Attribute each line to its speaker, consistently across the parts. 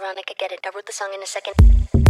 Speaker 1: Veronica, get it. I wrote the song in a second.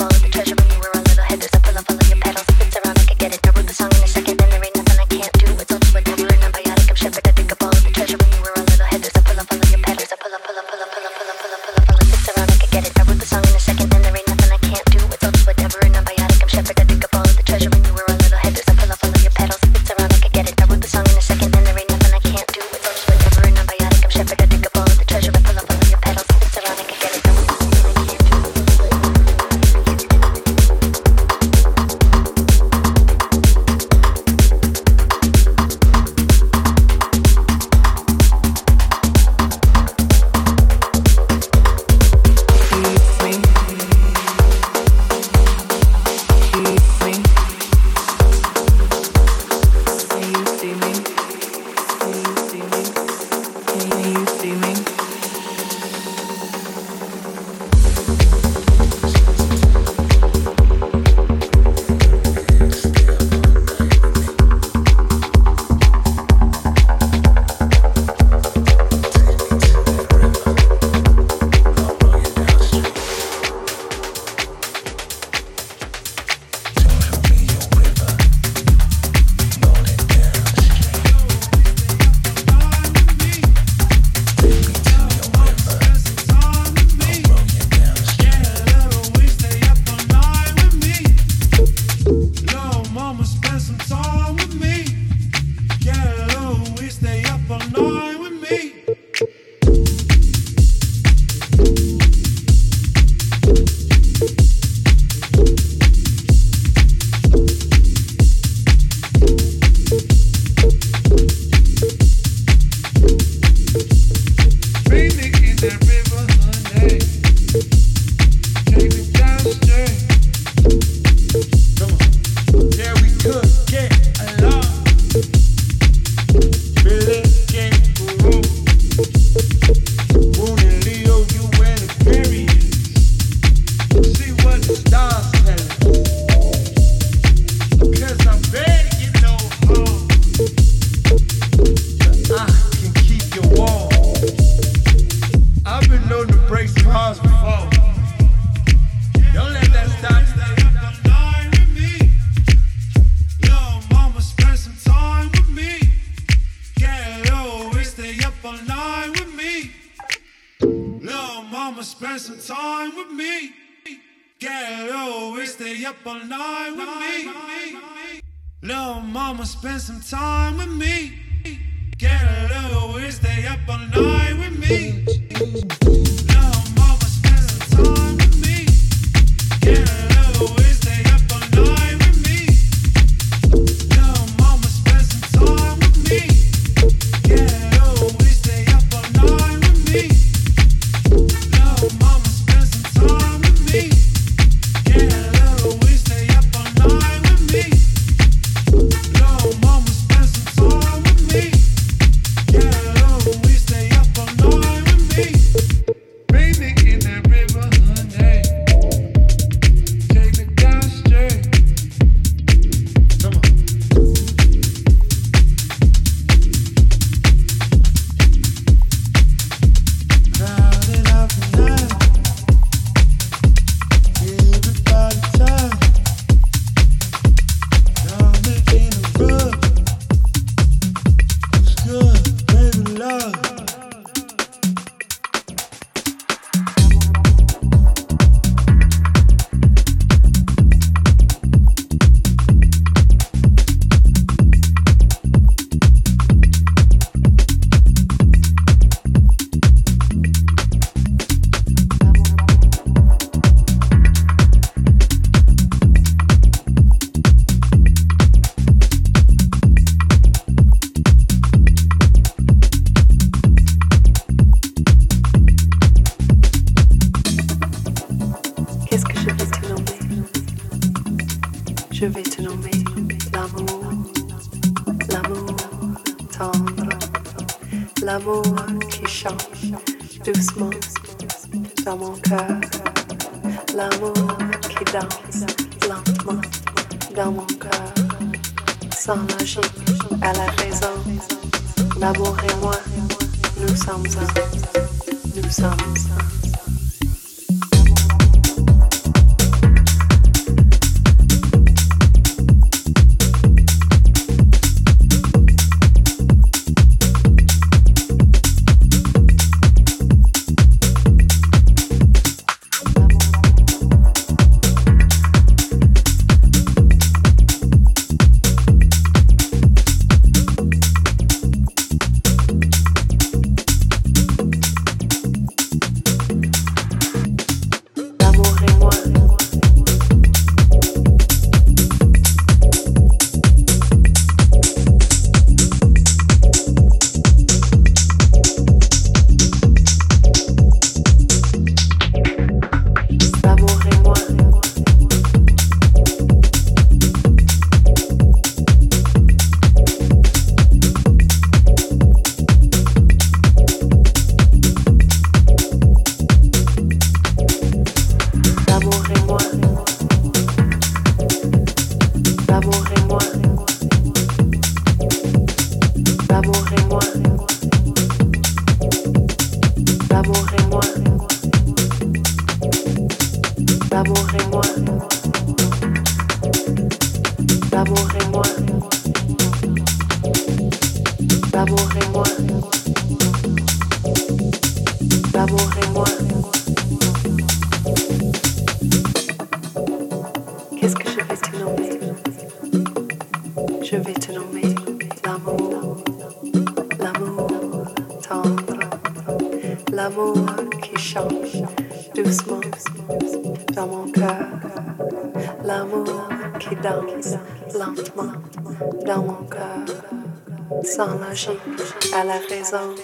Speaker 2: logique à la raison.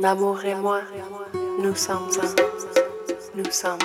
Speaker 2: L'amour et moi, nous sommes un. Nous sommes.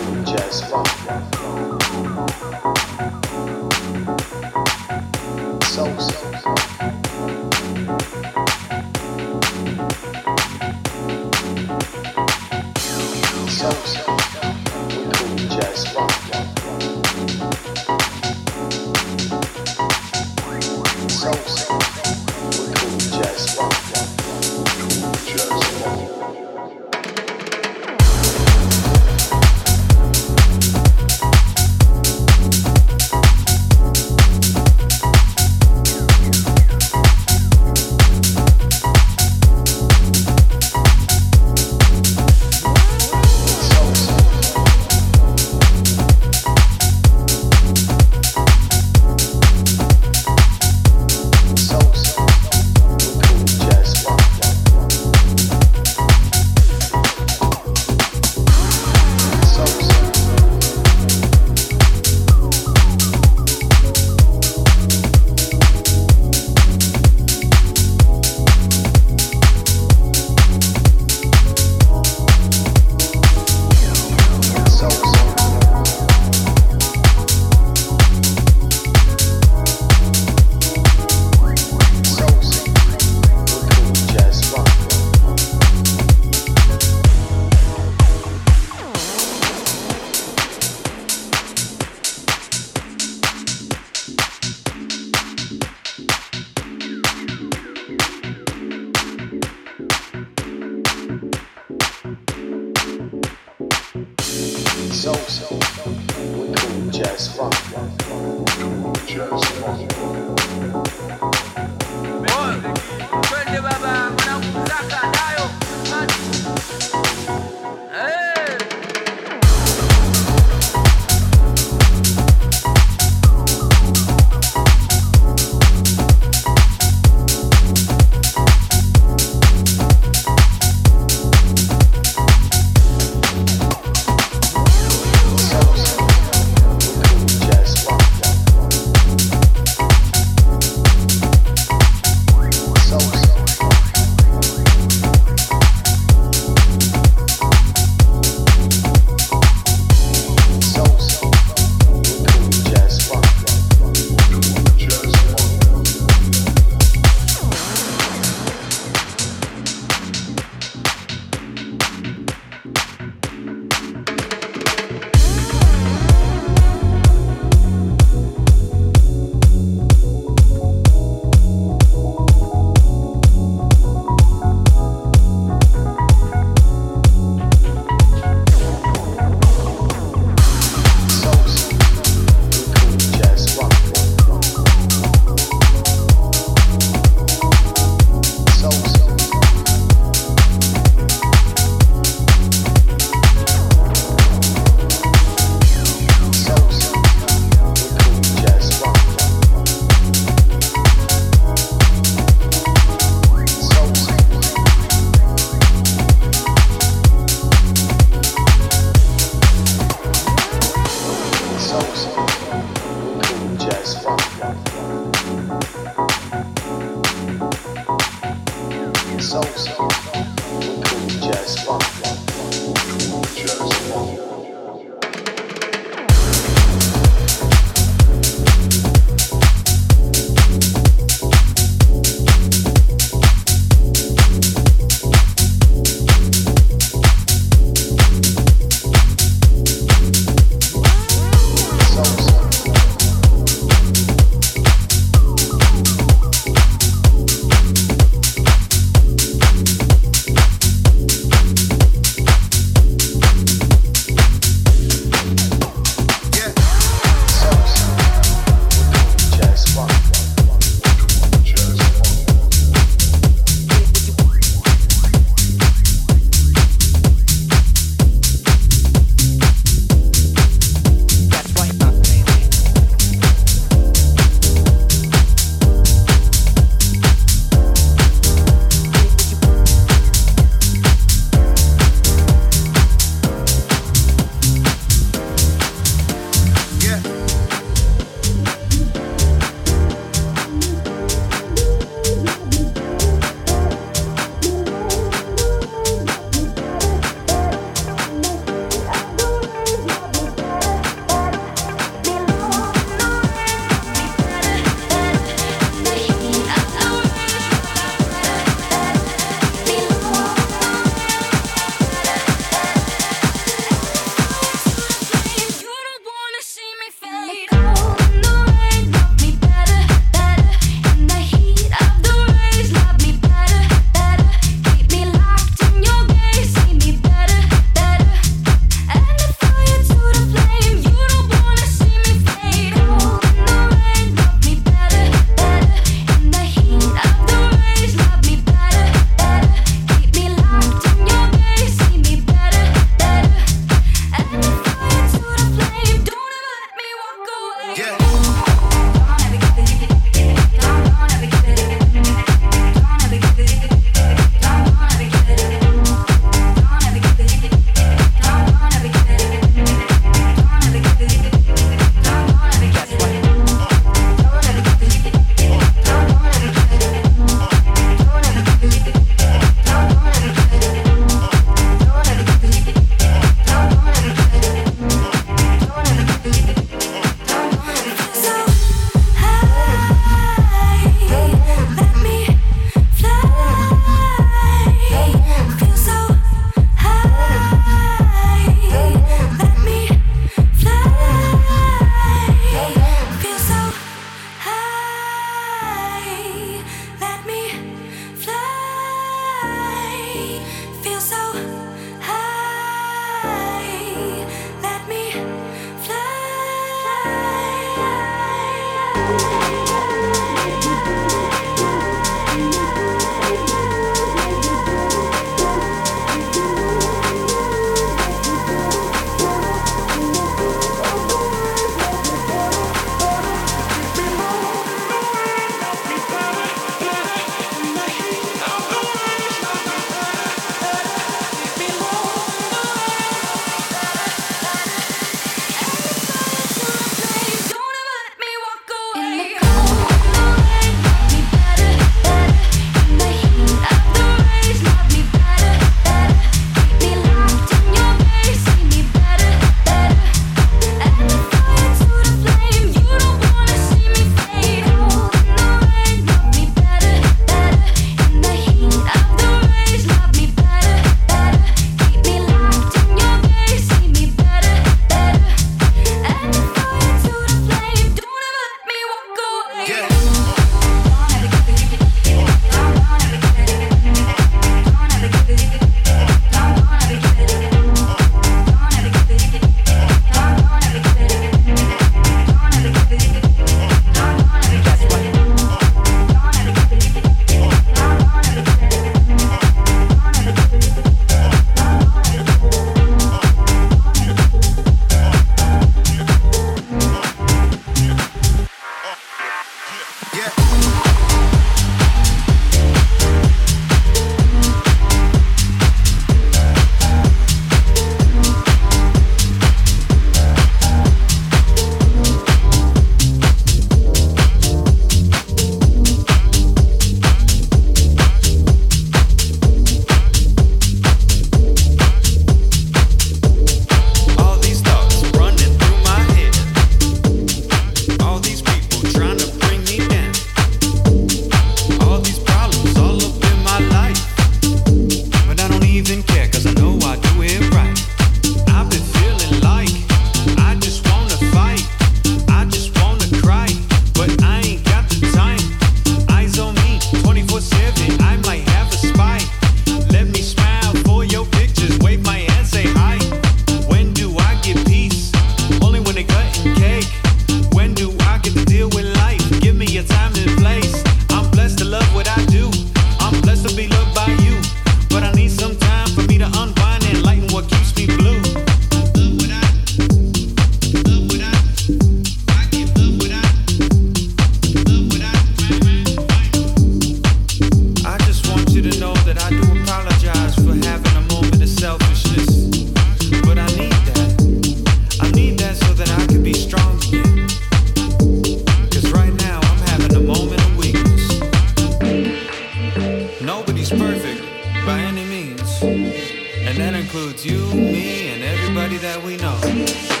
Speaker 2: perfect by any means,
Speaker 3: and that includes you, me, and everybody that we know.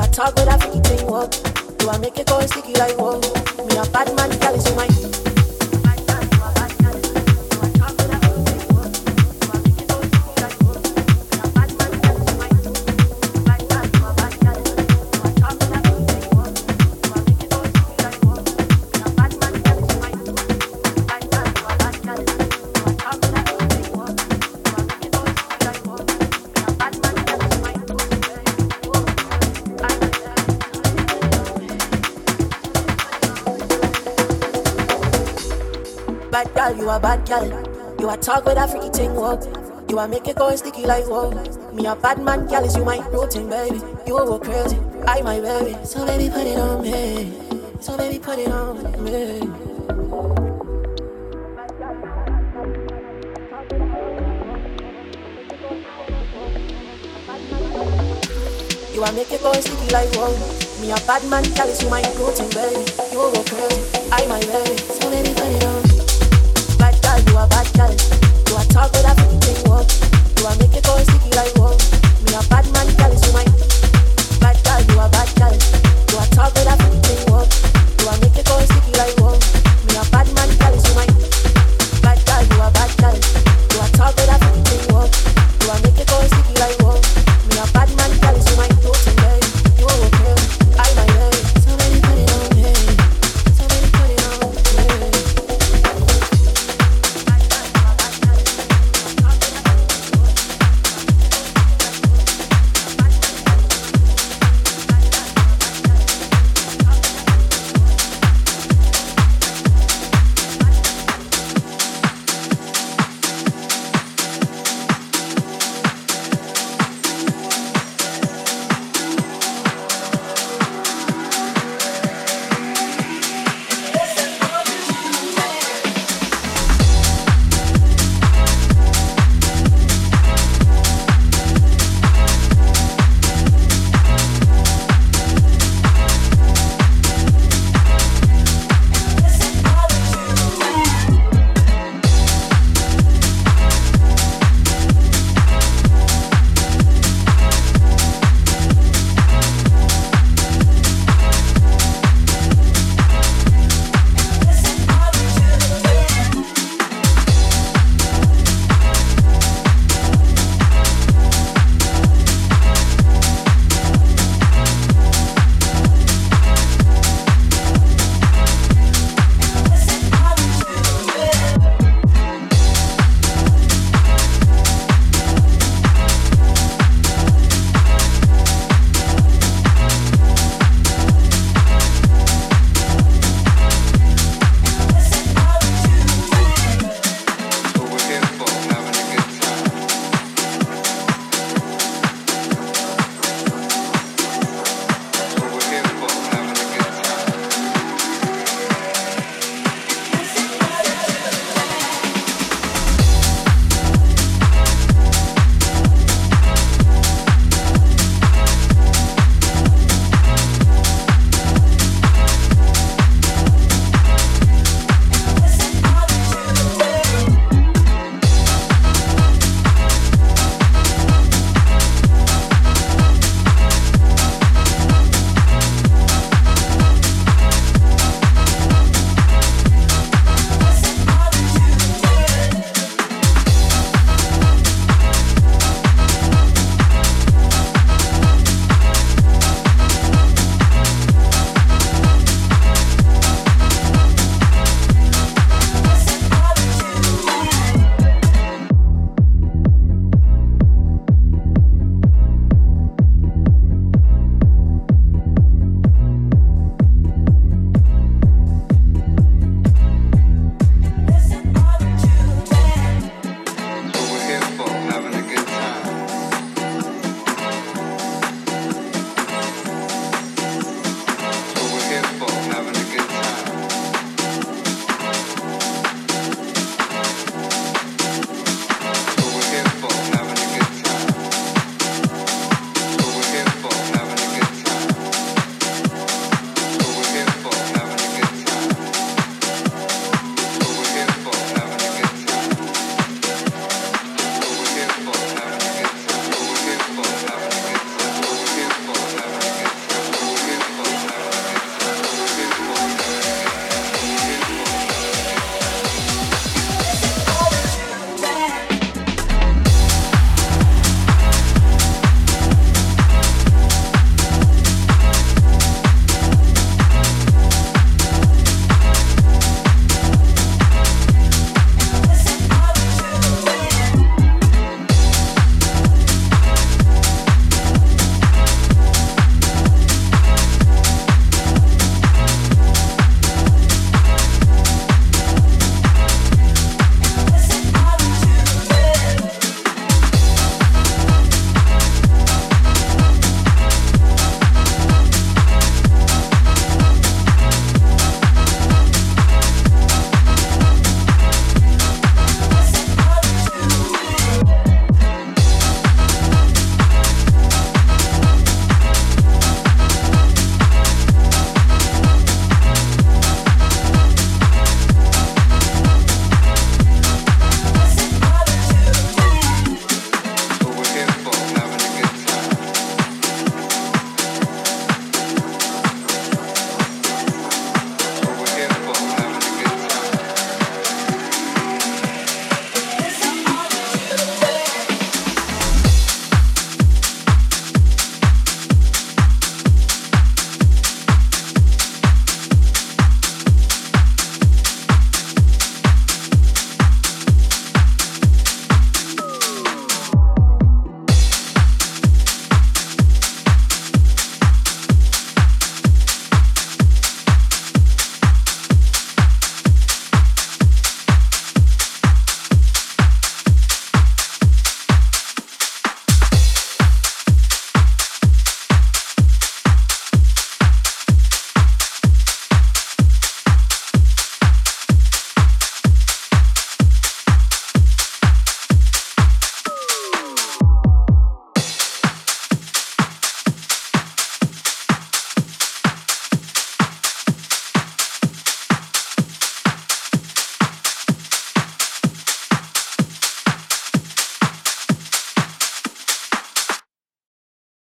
Speaker 3: I
Speaker 4: talk with a freaky thing, walk. You are make it go sticky like whoa. Me a bad man, girl, is you my routine, baby. You will go crazy, I my baby. So baby, put it on me. So baby, put it on me. You are make it go sticky like whoa. Me a bad man, girl, is you my routine, baby. You will go crazy, I my baby. So baby, put it on. Talk with a freaky thing, what? Do I make it go sticky like what?